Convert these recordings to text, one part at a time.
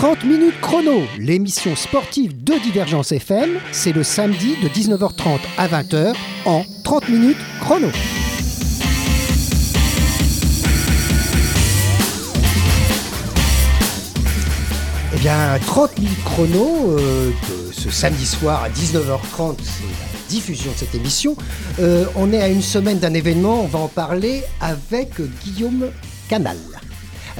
30 minutes chrono, l'émission sportive de Divergence FM, c'est le samedi de 19h30 à 20h en 30 minutes chrono. Eh bien, 30 minutes chrono, euh, de ce samedi soir à 19h30, c'est la diffusion de cette émission. Euh, on est à une semaine d'un événement, on va en parler avec Guillaume Canal.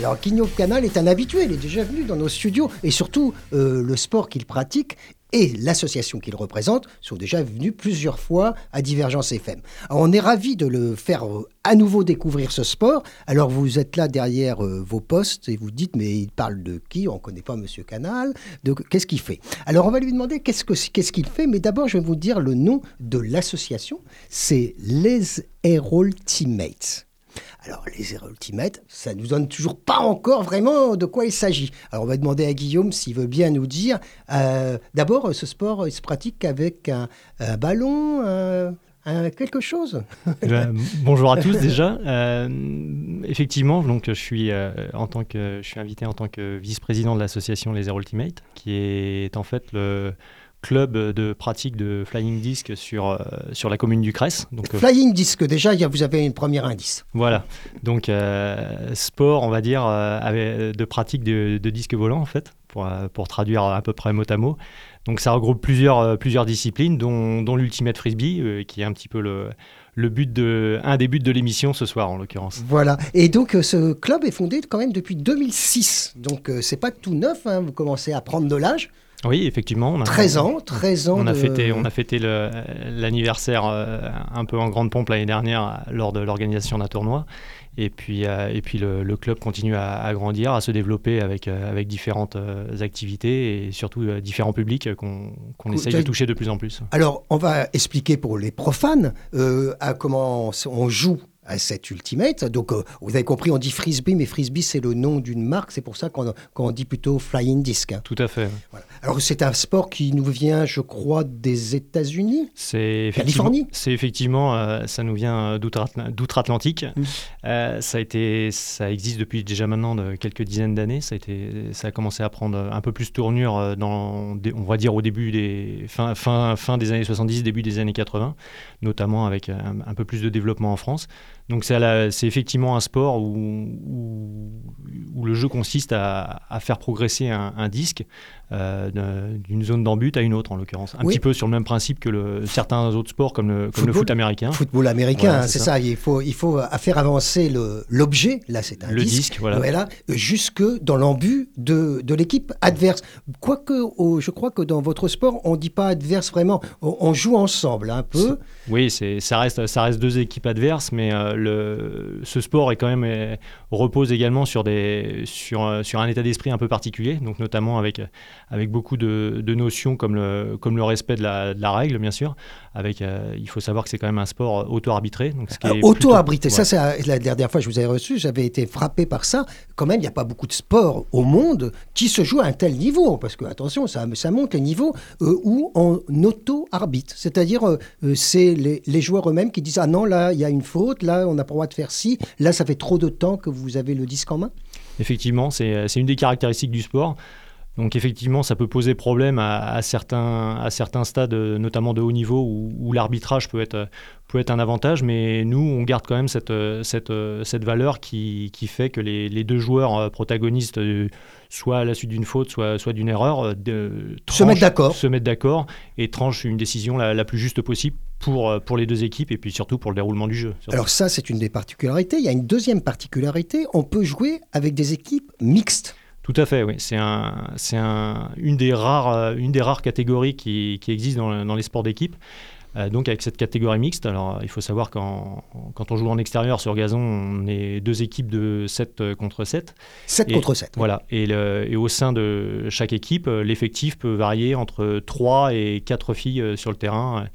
Alors Guillaume Canal est un habitué, il est déjà venu dans nos studios et surtout euh, le sport qu'il pratique et l'association qu'il représente sont déjà venus plusieurs fois à Divergence FM. Alors on est ravi de le faire euh, à nouveau découvrir ce sport. Alors vous êtes là derrière euh, vos postes et vous dites mais il parle de qui? On ne connaît pas Monsieur Canal. De qu'est-ce qu'il fait? Alors on va lui demander qu'est-ce que qu'est-ce qu'il fait. Mais d'abord je vais vous dire le nom de l'association. C'est les Herald Teammates. Alors, les erreurs ultimates, ça nous donne toujours pas encore vraiment de quoi il s'agit. Alors, on va demander à Guillaume s'il veut bien nous dire. Euh, d'abord, ce sport, il se pratique avec un, ballon, quelque chose. Eh ben, bonjour à tous déjà. Euh, effectivement, donc je suis euh, en tant que je suis invité en tant que vice-président de l'association Les Air Ultimate, qui est en fait le club de pratique de flying disc sur, euh, sur la commune du. Donc, euh, flying disc, déjà, vous avez une première indice. Voilà, donc euh, sport, on va dire, de pratique de, de, disque volant, en fait, pour, pour traduire à peu près mot à mot. Donc ça regroupe plusieurs, plusieurs disciplines, dont, dont l'ultimate frisbee, qui est un petit peu le, le but de, un des buts de l'émission ce soir en l'occurrence. Voilà. Et donc ce club est fondé quand même depuis 2006. Donc c'est pas tout neuf. Hein. Vous commencez à prendre de l'âge. Oui, effectivement. On a, 13 ans, 13 ans. On a fêté, on a fêté l'anniversaire euh, un peu en grande pompe l'année dernière lors de l'organisation d'un tournoi. Et puis, euh, et puis le, club continue à, grandir, à se développer avec, euh, avec différentes activités et surtout différents publics qu'on essaye de toucher de plus en plus. Alors, on va expliquer pour les profanes à comment on joue à cette Ultimate. Donc, euh, vous avez compris, on dit Frisbee, mais Frisbee, c'est le nom d'une marque. C'est pour ça qu'on dit plutôt Flying Disc. Hein. Tout à fait. Alors, c'est un sport qui nous vient, je crois, des États-Unis? C'est Californie? C'est effectivement, euh, ça nous vient d'outre-Atlantique. Mmh. Euh, ça, a été, ça existe depuis déjà maintenant de quelques dizaines d'années. Ça, a été, ça a commencé à prendre un peu plus tournure, dans, on va dire, au début des. Fin, fin, fin des années 70, début des années 80, notamment avec un peu plus de développement en France. Donc c'est effectivement un sport où, le jeu consiste à, faire progresser un, disque euh, d'une zone d'embut à une autre en l'occurrence. Un petit peu sur le même principe que le, certains autres sports comme le, comme le foot américain. Football américain, c'est ça. Il faut, il faut faire avancer l'objet, là c'est un le disque, voilà. jusque dans l'embut de, de l'équipe adverse. Quoique, je crois que dans votre sport, on ne dit pas adverse vraiment, on, joue ensemble un peu. Oui, ça reste, ça reste deux équipes adverses, mais euh, ce sport est quand même euh, repose également sur, des, sur, euh, sur un état d'esprit un peu particulier, donc notamment avec, avec beaucoup de, notions comme le, comme le respect de la, de la règle, bien sûr. Avec, euh, il faut savoir que c'est quand même un sport auto-arbitré. Auto-arbitré, ça, c'est la dernière fois que je vous ai reçu, j'avais été frappé par ça. Quand même, il n'y a pas beaucoup de sports au monde qui se jouent à un tel niveau, parce que attention, ça, ça monte les niveaux où on auto-arbitre, c'est-à-dire c'est les, les joueurs eux-mêmes qui disent ah non là il y a une faute, là on n'a pas le droit de faire ci, là ça fait trop de temps que vous avez le disque en main? Effectivement, c'est une des caractéristiques du sport. Donc effectivement, ça peut poser problème à, certains, à certains stades, notamment de haut niveau, où, l'arbitrage peut être, peut être un avantage, mais nous, on garde quand même cette, cette, cette valeur qui, qui fait que les, les, deux joueurs euh, protagonistes, euh, soit à la suite d'une faute, soit, soit d'une erreur, euh, se mettent d'accord. Se mettent d'accord et tranchent une décision la, la plus juste possible pour, pour les deux équipes et puis surtout pour le déroulement du jeu. Alors ça, c'est une des particularités. Il y a une deuxième particularité, on peut jouer avec des équipes mixtes. Tout à fait, oui. C'est un, un, une, des rares, une des rares catégories qui, qui existent dans, dans les sports d'équipe. Euh, donc avec cette catégorie mixte, alors il faut savoir qu'en quand on joue en extérieur sur gazon, on est deux équipes de 7 euh, contre 7. 7 contre 7. Voilà. Et, le, et, au sein de chaque équipe, euh, l'effectif peut varier entre 3 et 4 filles sur le terrain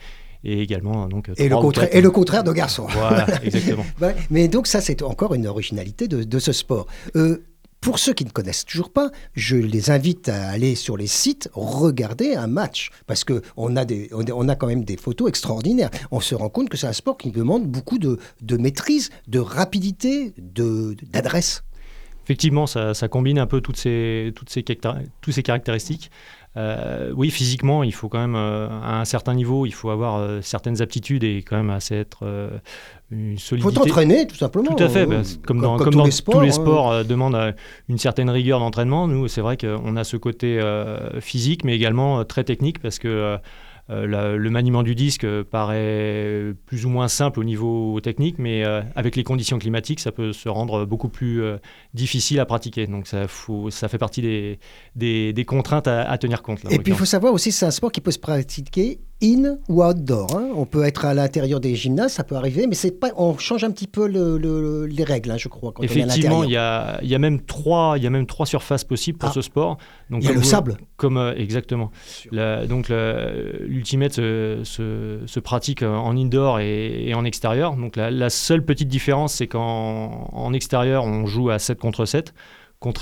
et également donc et le, contraire, et le contraire de garçons. Voilà, exactement. mais donc ça c'est encore une originalité de, de ce sport. Euh, pour ceux qui ne connaissent toujours pas, je les invite à aller sur les sites regarder un match parce que on a quand même des photos extraordinaires. On se rend compte que c'est un sport qui demande beaucoup de, maîtrise, de rapidité, d'adresse. Effectivement, ça, combine un peu toutes toutes ces caractéristiques. Euh, oui, physiquement, il faut quand même, euh, à un certain niveau, il faut avoir euh, certaines aptitudes et quand même assez être une solidité. Il faut t'entraîner, tout simplement. Tout à fait. Bah, comme, dans, comme, tous, les sports, tous les sports, demandent une certaine rigueur d'entraînement. Nous, c'est vrai qu'on a ce côté physique, mais également très technique, parce que euh, le maniement du disque paraît plus ou moins simple au niveau technique, mais euh, avec les conditions climatiques, ça peut se rendre beaucoup plus euh, difficile à pratiquer. Donc ça, ça fait partie des, des, contraintes à, tenir compte. Et puis il faut savoir aussi, c'est un sport qui peut se pratiquer in ou outdoor. Hein. On peut être à l'intérieur des gymnases, ça peut arriver, mais c'est pas, on change un petit peu les règles, hein, je crois. Quand Effectivement, il y a, y, a même trois, il y a même trois surfaces possibles pour ah. ce sport. Donc, il y a le sable. Comme euh, exactement. donc l'ultimate se, se, pratique en indoor et, en extérieur. Donc la, seule petite différence, c'est qu'en en extérieur, on joue à 7 contre 7.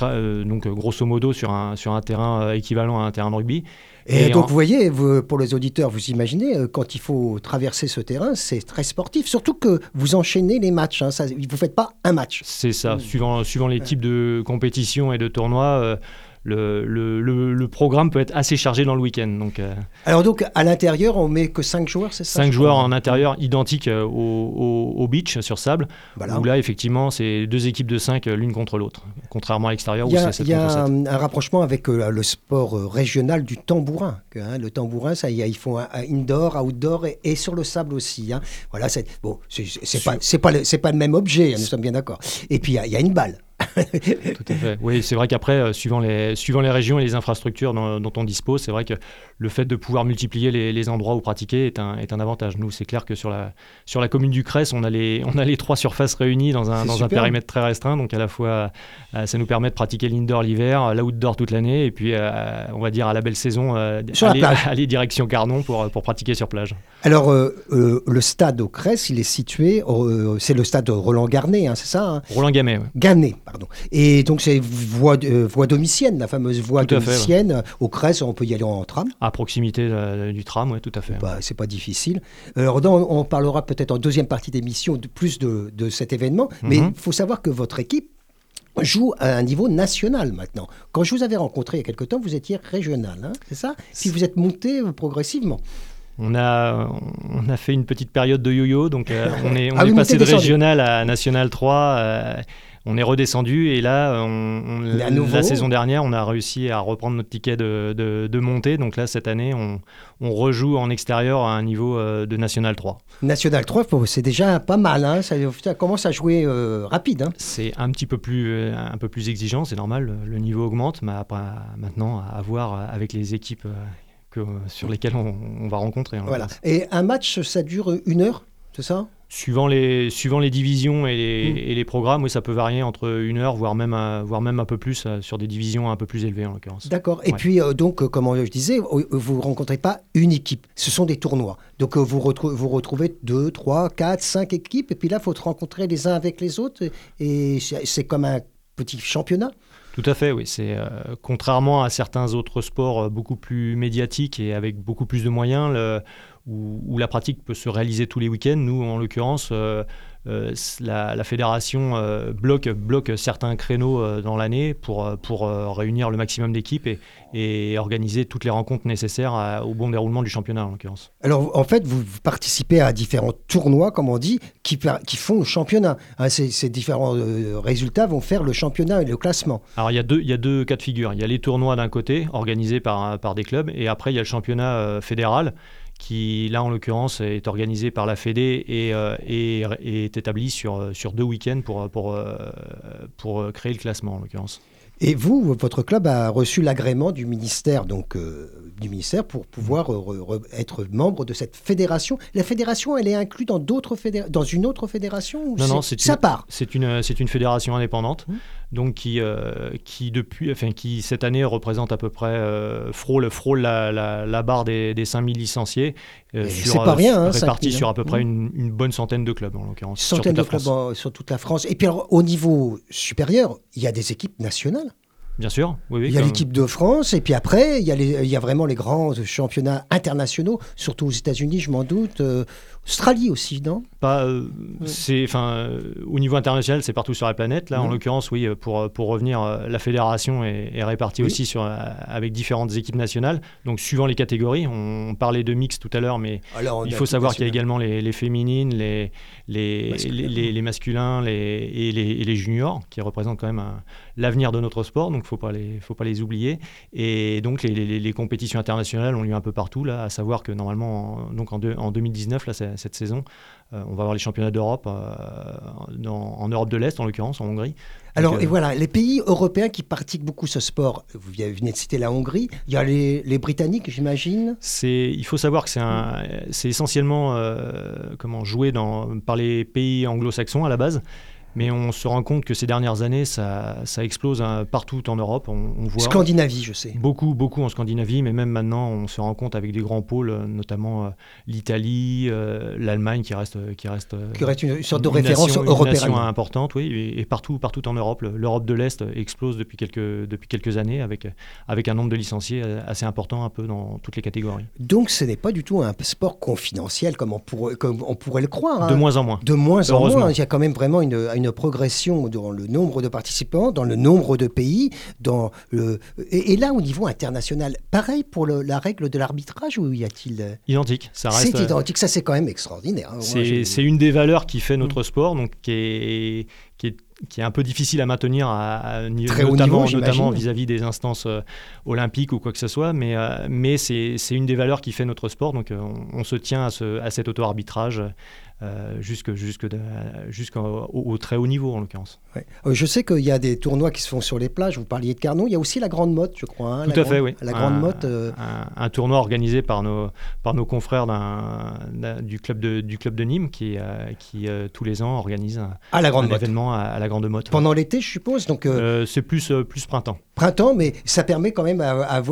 Euh, donc grosso modo sur un, sur un terrain euh, équivalent à un terrain de rugby. Et, donc, vous voyez, pour les auditeurs, vous imaginez, euh, quand il faut traverser ce terrain, c'est très sportif. Surtout que vous enchaînez les matchs. Hein, ça, vous ne faites pas un match. C'est ça. Suivant, suivant les types de compétitions et de tournois, euh, le, le, le, programme peut être assez chargé dans le week-end. Donc, euh. Alors donc à l'intérieur, on met que 5 joueurs, c'est ça 5 joueurs en intérieur identiques au, au, au, beach sur sable. Où là, effectivement, c'est deux équipes de 5 l'une contre l'autre. Contrairement à l'extérieur où c'est 7 Il y a, un, rapprochement avec euh, le sport euh, régional du tambourin. Hein. le tambourin, ça, ils font un, indoor, outdoor et, sur le sable aussi. Hein. Voilà, c'est bon, c'est pas, pas, le, pas le même objet, hein, nous sommes bien d'accord. Et puis il y, y a une balle. Tout à fait. Oui, c'est vrai qu'après, euh, suivant, les, suivant les régions et les infrastructures dont, on dispose, c'est vrai que le fait de pouvoir multiplier les, endroits où pratiquer est un, est un avantage. Nous, c'est clair que sur la, sur la commune du Crès, on a les, on a les trois surfaces réunies dans un, dans un périmètre très restreint. Donc, à la fois, euh, ça nous permet de pratiquer l'indoor l'hiver, l'outdoor toute l'année, et puis, euh, on va dire, à la belle saison, aller, aller, direction Carnon pour, pour pratiquer sur plage. Alors, le stade au Crès, il est situé, c'est le stade Roland Garnet, hein, c'est ça hein? Roland Gamet, oui. Garnet, pardon. Et donc, c'est voie, voie domicienne, la fameuse voie domicienne. Au Crès, on peut y aller en tram. À proximité euh, du tram, oui, tout à fait. Bah, c'est pas difficile. Alors, on parlera peut-être en deuxième partie d'émission de plus de, de, cet événement. Mais mhm. il faut savoir que votre équipe joue à un niveau national maintenant. Quand je vous avais rencontré il y a quelque temps, vous étiez régional, hein, c'est ça? Si vous êtes monté euh, progressivement. On a, on a fait une petite période de yo-yo, donc euh, on est, on ah est passé de régional à national 3 on est redescendu et là, on, la saison dernière, on a réussi à reprendre notre ticket de, de, montée. Donc là, cette année, on, rejoue en extérieur à un niveau euh, de National 3. National 3, c'est déjà pas mal. Hein. Ça, commence à jouer euh, rapide. Hein. C'est un petit peu plus, euh, un peu plus exigeant, c'est normal. Le niveau augmente, mais après, maintenant, à voir avec les équipes que, sur lesquelles on, va rencontrer. Hein, voilà. Et un match, ça dure une heure, c'est ça? Suivant les, suivant les divisions et les, mm. et les programmes, oui, ça peut varier entre une heure, voire même, voire même un peu plus, euh, sur des divisions un peu plus élevées en l'occurrence. D'accord. Et puis, euh, donc, euh, comme je disais, vous ne rencontrez pas une équipe, ce sont des tournois. Donc, vous, vous retrouvez deux, trois, quatre, cinq équipes, et puis là, il faut se rencontrer les uns avec les autres, et c'est comme un petit championnat. Tout à fait, oui. C'est contrairement à certains autres sports beaucoup plus médiatiques et avec beaucoup plus de moyens. Le, où, la pratique peut se réaliser tous les week-ends. Nous, en l'occurrence, euh, euh, la, fédération euh, bloque, bloque, certains créneaux dans l'année pour, pour réunir le maximum d'équipes et, et, organiser toutes les rencontres nécessaires au bon déroulement du championnat, en l'occurrence. Alors, en fait, vous participez à différents tournois, comme on dit, qui, qui font le championnat. Hein, ces, différents résultats vont faire le championnat et le classement. Alors, il y, a deux, il y a deux cas de figure. Il y a les tournois d'un côté, organisés par, par des clubs, et après, il y a le championnat fédéral qui là en l'occurrence est organisé par la Fédé et, euh, est établi sur, sur deux week-ends pour, pour, euh, pour créer le classement en l'occurrence. Et vous, votre club a reçu l'agrément du ministère, donc euh, du ministère, pour pouvoir être membre de cette fédération. La fédération, elle est inclue dans d'autres dans une autre fédération ou Non, non, c'est ça part? C'est une, c'est une fédération indépendante. Mmh donc qui, euh, qui depuis, enfin qui cette année représente à peu près euh, frôle, frôle la, la, barre des, des 5000 licenciés. Euh, sur, pas rien, hein, répartis sur à peu près mmh. une, bonne centaine de clubs en l'occurrence. Centaine de clubs sur toute la France. Et puis au niveau supérieur, il y a des équipes nationales. Bien sûr, oui, oui Il y a l'équipe de France, et puis après, il y, a il y a vraiment les grands championnats internationaux, surtout aux États-Unis, je m'en doute. Euh, Australie aussi, non? Pas, euh, c'est, enfin, euh, au niveau international, c'est partout sur la planète. Là, en l'occurrence, oui, pour, pour revenir, la fédération est, répartie aussi sur, avec différentes équipes nationales. Donc, suivant les catégories, on, parlait de mix tout à l'heure, mais il faut savoir qu'il y a également les, les féminines, les, les, les, les, masculins les, et, les, et les juniors, qui représentent quand même l'avenir de notre sport. Donc, faut pas les, faut pas les oublier. Et donc, les, les, compétitions internationales ont lieu un peu partout, là, à savoir que normalement, en, donc en, en 2019, là, cette saison, euh, on va avoir les championnats d'Europe, euh, en Europe de l'Est, en l'occurrence, en Hongrie. Alors, et euh, voilà, les pays européens qui pratiquent beaucoup ce sport, vous venez de citer la Hongrie, il y a les, Britanniques, j'imagine Il faut savoir que c'est essentiellement comment, joué dans, par les pays anglo-saxons à la base. Mais on se rend compte que ces dernières années, ça, ça explose hein, partout en Europe. On, voit Scandinavie, je sais. Beaucoup, beaucoup en Scandinavie, mais même maintenant, on se rend compte avec des grands pôles, euh, notamment euh, l'Italie, euh, l'Allemagne, qui reste, qui reste, qui reste une, sorte de référence européenne. Une nation importante, oui, et, partout, partout en Europe. L'Europe de l'Est explose depuis quelques, depuis quelques années, avec, avec un nombre de licenciés assez important, un peu dans toutes les catégories. Donc, ce n'est pas du tout un sport confidentiel comme on pourrait, comme on pourrait le croire. Hein. De moins en moins. De moins en moins. Il y a quand même vraiment une, une progression dans le nombre de participants, dans le nombre de pays, dans le... Et, là, au niveau international, pareil pour la règle de l'arbitrage ou y a-t-il... Euh, identique, ça reste... C'est identique, ça c'est quand même extraordinaire. Hein. C'est une des valeurs qui fait notre mm. sport, donc qui est, qui est qui est un peu difficile à maintenir, à, notamment, notamment vis-à-vis des instances euh, olympiques ou quoi que ce soit, mais, euh, mais c'est une des valeurs qui fait notre sport, donc on, se tient à, ce, à cet auto-arbitrage euh, jusqu'au jusque au, très haut niveau en l'occurrence. Euh, je sais qu'il y a des tournois qui se font sur les plages, vous parliez de Carnot, il y a aussi la Grande Motte, je crois. Hein, Tout à fait, oui. La Grande Motte. Euh, un, tournoi organisé par nos, par nos confrères du, club de, du club de Nîmes qui, qui tous les ans organise un, à la grande événement à, la Grande Motte. Pendant l'été, je suppose donc, C'est plus, plus printemps. Printemps, mais ça permet quand même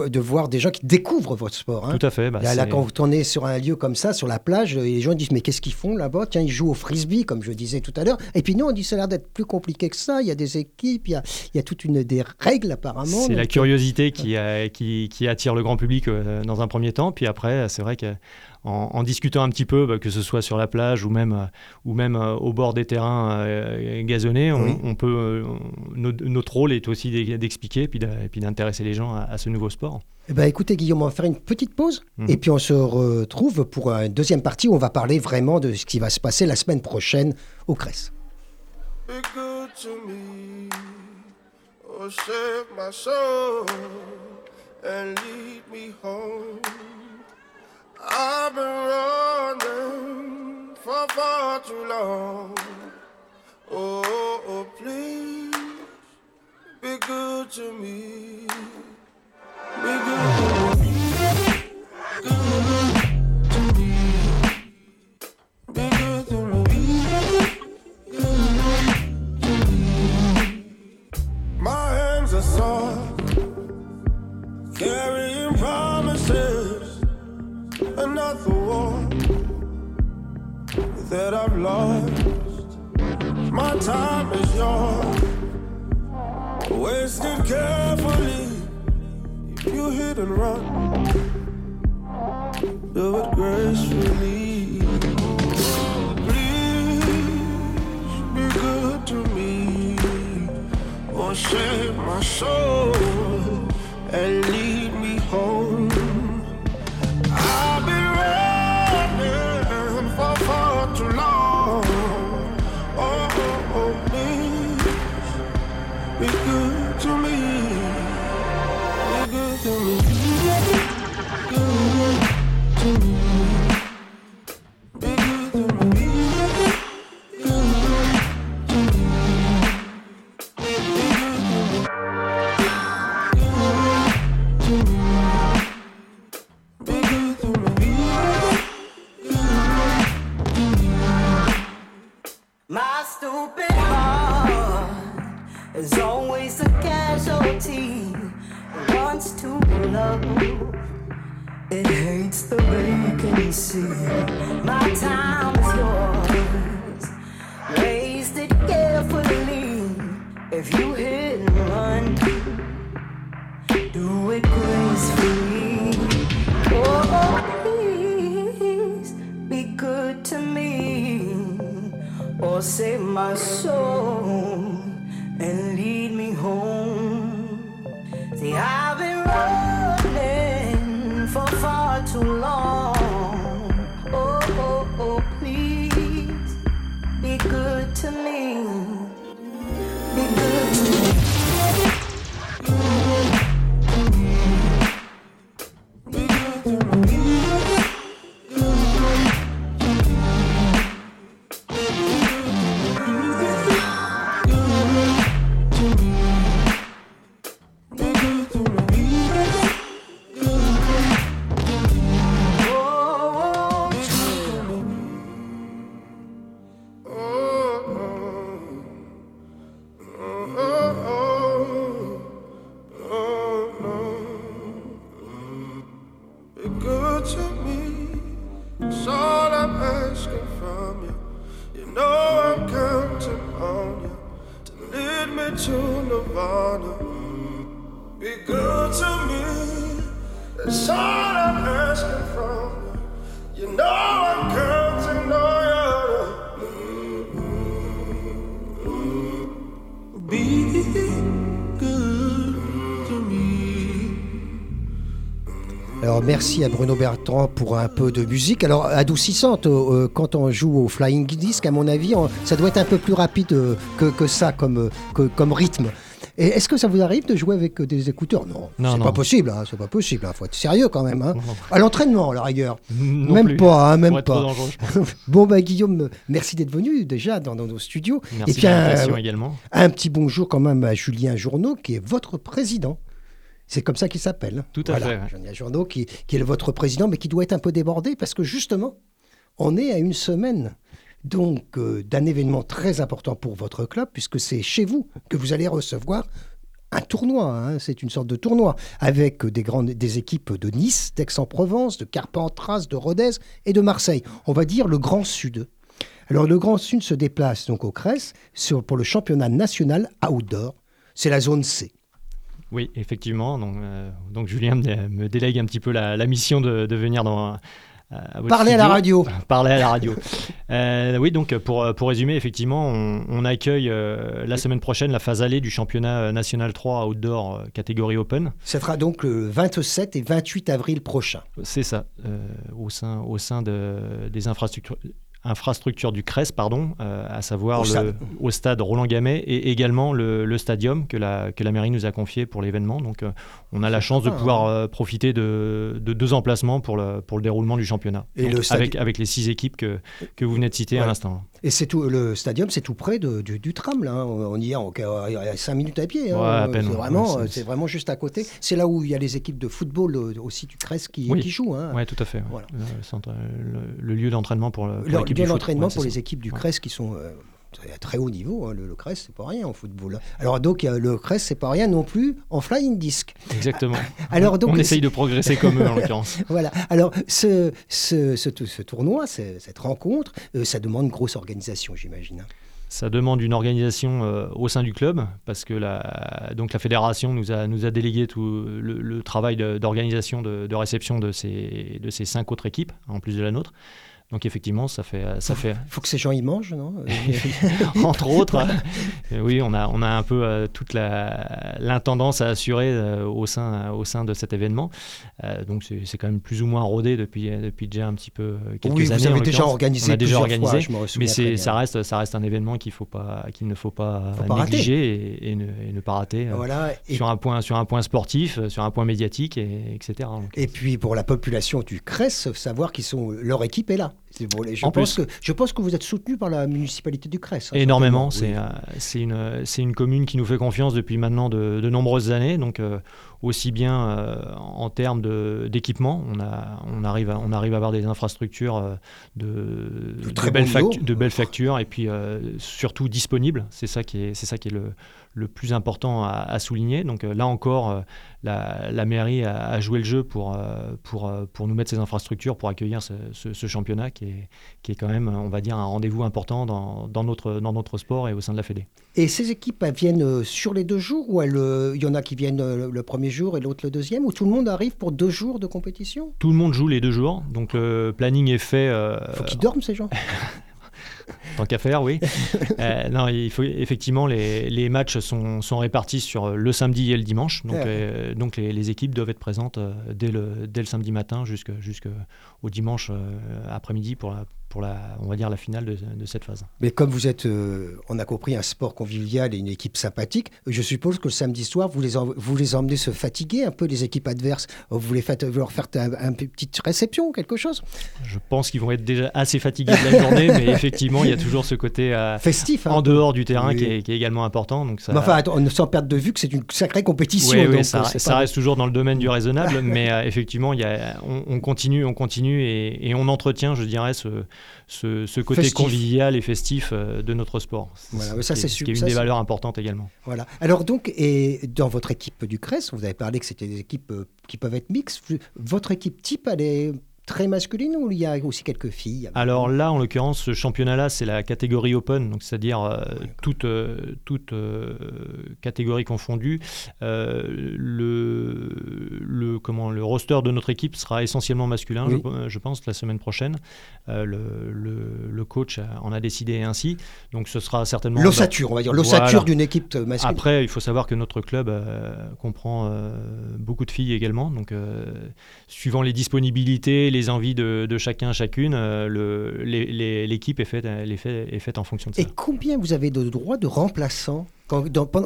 de voir des gens qui découvrent votre sport. Hein. Tout à fait. Bah, là, quand on est sur un lieu comme ça, sur la plage, les gens disent mais qu'est-ce qu'ils font là-bas? Tiens, ils jouent au frisbee, comme je disais tout à l'heure. Et puis nous, on dit ça a l'air d'être plus compliqué que ça. Il y a des équipes, il y a, il y a toute une des règles apparemment. C'est la curiosité qui, qui, qui, attire le grand public euh, dans un premier temps. Puis après, c'est vrai que en, discutant un petit peu, bah, que ce soit sur la plage ou même, euh, ou même euh, au bord des terrains euh, gazonnés, on, peut, notre rôle est aussi d'expliquer et puis d'intéresser les gens à, ce nouveau sport. Eh ben, écoutez Guillaume, on va faire une petite pause mhm. et puis on se retrouve pour une deuxième partie où on va parler vraiment de ce qui va se passer la semaine prochaine au CRES. I've been running for far too long. Oh, oh, please be good to me. Be good to me. Good to me. Be good to me. My hands are sore, carrying promises that I've lost. My time is yours, wasted carefully. If you hit and run, do it gracefully. Please be good to me, or save my soul and soul and lead me home. See, I merci à Bruno Bertrand pour un peu de musique. Alors, adoucissante, euh, euh, quand on joue au Flying Disc, à mon avis, ça doit être un peu plus rapide euh, que, ça comme rythme. Et est-ce que ça vous arrive de jouer avec des écouteurs? Non, non c'est pas possible. Hein, c'est pas possible. Il hein, faut être sérieux quand même. Hein. À l'entraînement, à la rigueur. même pas, même pas. bon, bah, Guillaume, merci d'être venu déjà dans, nos studios. Merci Et puis, un, également. Un petit bonjour quand même à Julien Journeau, qui est votre président. C'est comme ça qu'il s'appelle. Tout à fait. Julien Journeau, qui, qui est votre président, mais qui doit être un peu débordé parce que justement, on est à une semaine donc euh, d'un événement très important pour votre club, puisque c'est chez vous que vous allez recevoir un tournoi. Hein. c'est une sorte de tournoi avec des, grandes, des équipes de Nice, d'Aix-en-Provence, de Carpentras, de Rodez et de Marseille. On va dire le Grand Sud. Alors le Grand Sud se déplace donc au CRES pour le championnat national outdoor. C'est la zone C. Oui, effectivement. Donc, euh, donc Julien me, délègue un petit peu la, mission de, venir dans. Parler à la radio. Parler à la radio. Euh, oui, donc pour, pour résumer, effectivement, on, accueille euh, la semaine prochaine la phase allée du championnat national 3 outdoor catégorie open. Ce sera donc le 27 et 28 avril prochain. C'est ça, au sein, au sein de, des infrastructures infrastructure du CRES, pardon, euh, à savoir au, stade. Roland Gamet et également le, stadium que la, que la mairie nous a confié pour l'événement. Donc euh, on a la chance de pouvoir hein. euh, profiter de, deux emplacements pour le, pour le déroulement du championnat. Et avec, avec les six équipes que, que vous venez de citer à l'instant. Et c'est tout, le stadium, c'est tout près de, du, tram, là. Hein. On y est en, à 5 minutes à pied. Hein. c'est vraiment, c'est vraiment juste à côté. C'est là où il y a les équipes de football aussi du CRES qui, qui jouent. Oui, tout à fait. Le, lieu d'entraînement pour, le, les équipes du CRES qui sont euh, à très haut niveau. Hein. Le, le CRES, c'est pas rien en football. Alors donc le CRES, c'est pas rien non plus en flying disc. Exactement. Alors donc on essaye de progresser comme eux en l'occurrence. voilà. Alors ce, ce, ce, tournoi, cette rencontre, euh, ça demande une grosse organisation, j'imagine. Hein. Ça demande une organisation euh, au sein du club parce que la, donc la fédération nous a, nous a délégué tout le, travail d'organisation de, de, réception de ces, de ces cinq autres équipes, en plus de la nôtre. Donc effectivement, ça fait, ça fait. Il faut que ces gens y mangent, non? Entre autres, oui, on a, on a un peu euh, toute l'intendance à assurer euh, au sein, au sein de cet événement. Euh, donc c'est quand même plus ou moins rodé depuis, depuis déjà un petit peu quelques oui, années. Vous avez déjà organisé. On a déjà organisé, mais c'est, ça reste, ça reste un événement qu'il faut qu'il ne faut pas, négliger et, ne, pas rater. Voilà. sur un point, sur un point sportif, sur un point médiatique, et, etc. et puis pour la population du CRES, savoir qu'ils sont, leur équipe est là. Je, pense que, je pense que vous êtes soutenu par la municipalité du Crès. Hein, Énormément. Euh, c'est une, une commune qui nous fait confiance depuis maintenant de, nombreuses années. Donc, euh, aussi bien euh, en termes d'équipement, on, on, arrive à, on arrive à avoir des infrastructures de, de, belles, de belles factures et puis surtout disponibles. C'est ça qui est, ça qui est le, le plus important à, souligner. Donc là encore, la, la, mairie a, joué le jeu pour, pour, pour nous mettre ces infrastructures pour accueillir ce, ce championnat qui est, qui est quand même, on va dire, un rendez-vous important dans, dans, notre, dans notre sport et au sein de la Fédé. Et ces équipes, elles viennent euh, sur les deux jours ou il y en a qui viennent euh, le premier jour et l'autre le deuxième Ou tout le monde arrive pour deux jours de compétition? Tout le monde joue les deux jours, donc le planning est fait. Euh... Faut qu'ils dorment ces gens Tant qu'à faire, oui. Euh, non, il faut effectivement les, les matchs sont, sont, répartis sur le samedi et le dimanche, donc, euh, donc les, les, équipes doivent être présentes euh, dès le, dès le samedi matin jusqu'au dimanche après-midi pour la, pour la, on va dire, la finale de, cette phase. Mais comme vous êtes, euh, on a compris, un sport convivial et une équipe sympathique, je suppose que le samedi soir, vous les, vous les emmenez se fatiguer un peu, les équipes adverses. Vous, les faites, vous leur faites une petite réception ou quelque chose? Je pense qu'ils vont être déjà assez fatigués de la journée, mais effectivement, il y a toujours ce côté euh, festif hein. en dehors du terrain qui, est, également important. Donc ça... mais enfin, sans perdre de vue que c'est une sacrée compétition. Oui, donc, ça, ça reste toujours dans le domaine du raisonnable, mais euh, effectivement, il y a, on, continue, on continue et, et on entretient, je dirais, ce ce, côté convivial et festif euh, de notre sport. Voilà, ça c'est qui est une des valeurs importantes également. Voilà. Alors donc, et dans votre équipe du CRES, vous avez parlé que c'était des équipes euh, qui peuvent être mixtes. Votre équipe type, elle est très masculine ou il y a aussi quelques filles Alors là, en l'occurrence, ce championnat-là, c'est la catégorie open, donc c'est-à-dire euh, toute, euh, toute euh, catégorie confondue. le, le, comment, le roster de notre équipe sera essentiellement masculin, je, pense, la semaine prochaine. Le, le, coach en a décidé ainsi. Donc ce sera certainement... L'ossature, on va dire, l'ossature d'une équipe masculine. Après, il faut savoir que notre club comprend beaucoup de filles également, donc suivant les disponibilités, les envies de, chacun, chacune, euh, l'équipe est faite, est, fait, est faite en fonction de ça. Et combien vous avez de droits de remplaçants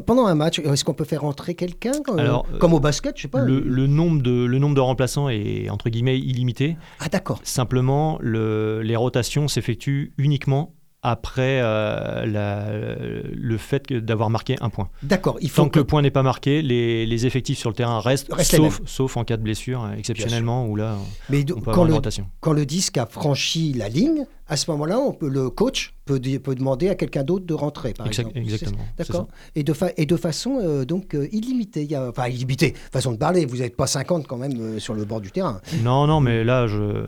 pendant un match, est-ce qu'on peut faire rentrer quelqu'un euh, comme au basket, je sais pas le, nombre de, le nombre de remplaçants est entre guillemets illimité. Ah d'accord. Simplement, les rotations s'effectuent uniquement après euh, le fait d'avoir marqué un point. D'accord. Tant que, le point n'est pas marqué, les, effectifs sur le terrain restent, sauf, sauf, en cas de blessure, exceptionnellement, où là, Mais on peut avoir une rotation. Quand le disque a franchi la ligne, à ce moment-là, on peut, le coach peut, peut demander à quelqu'un d'autre de rentrer, par exemple. Exactement. D'accord. Et de, et de façon euh, donc euh, illimitée. Il y a, enfin, illimitée, façon de parler. Vous n'êtes pas 50 quand même euh, sur le bord du terrain. Non, non, mais là, je,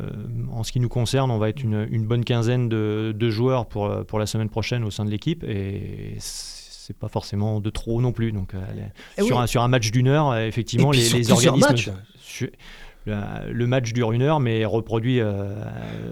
en ce qui nous concerne, on va être une, une bonne quinzaine de, de, joueurs pour, pour la semaine prochaine au sein de l'équipe. Et c'est pas forcément de trop non plus. Donc, sur, un, sur un match d'une heure, effectivement, les, les organismes le match dure une heure, mais reproduit, euh,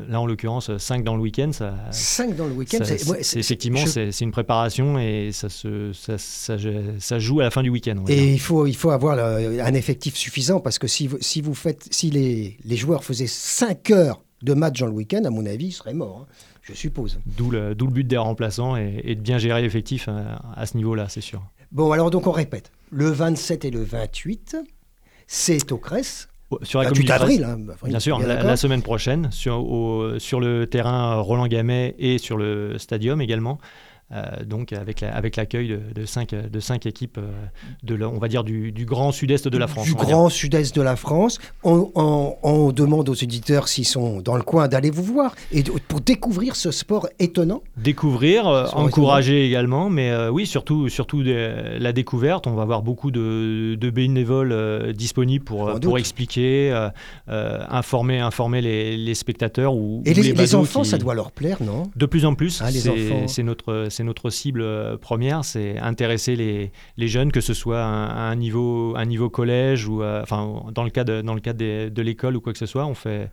là en l'occurrence, 5 dans le week-end. 5 dans le week-end, c'est effectivement c'est une préparation et ça, se, ça, ça, joue à la fin du week-end. Et il faut, il faut avoir un effectif suffisant parce que si, si, vous faites, si les, les joueurs faisaient 5 heures de match dans le week-end, à mon avis, ils seraient morts. Hein, je suppose. D'où le, le, but des remplaçants et, et de bien gérer l'effectif à, à, ce niveau-là, c'est sûr. Bon, alors donc on répète. Le 27 et le 28, c'est au CRES, sur la avril, hein, bien sûr, la, semaine prochaine, sur, au, sur le terrain Roland Gamet et sur le stadium également. Euh, donc avec, avec l'accueil de, de, cinq, de cinq équipes euh, de, on va dire du, du grand sud-est de la France. Du grand sud-est de la France. On, on, demande aux éditeurs s'ils sont dans le coin d'aller vous voir et pour découvrir ce sport étonnant. Découvrir, euh, encourager également, mais oui, surtout, surtout la découverte. On va avoir beaucoup de, de bénévoles disponibles pour, pour expliquer, informer, informer les, les spectateurs. Ou, et les, enfants, ça doit leur plaire, non? De plus en plus. Ah, c'est notre c'est notre cible euh, première, c'est intéresser les, jeunes, que ce soit à, un, niveau, collège ou euh, enfin dans le cadre, dans de l'école ou quoi que ce soit, on fait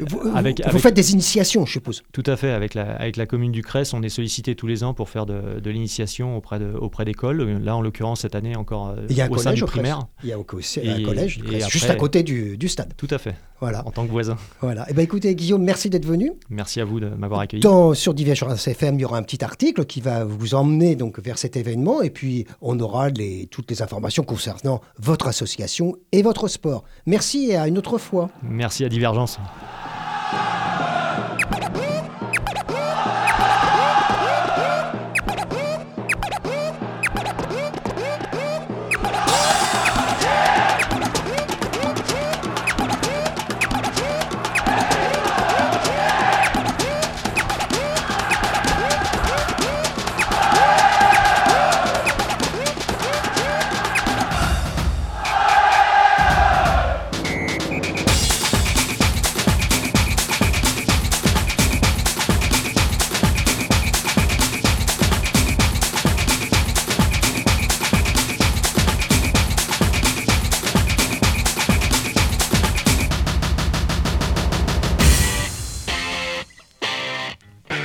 vous, avec, vous, faites des initiations, je suppose. Tout à fait. Avec la, avec la commune du Crès, on est sollicité tous les ans pour faire de, de l'initiation auprès, de, auprès d'écoles. Là, en l'occurrence, cette année, encore il y a un au sein du primaire. Il y a aussi un collège juste à côté du, du, stade. Tout à fait. Voilà. En tant que voisin. Voilà. Et eh ben, écoutez, Guillaume, merci d'être venu. Merci à vous de m'avoir accueilli. Dans, sur Divergence FM, il y aura un petit article qui va vous emmener donc vers cet événement. Et puis, on aura les, toutes les informations concernant votre association et votre sport. Merci et à une autre fois. Merci à Divergence. hermoso.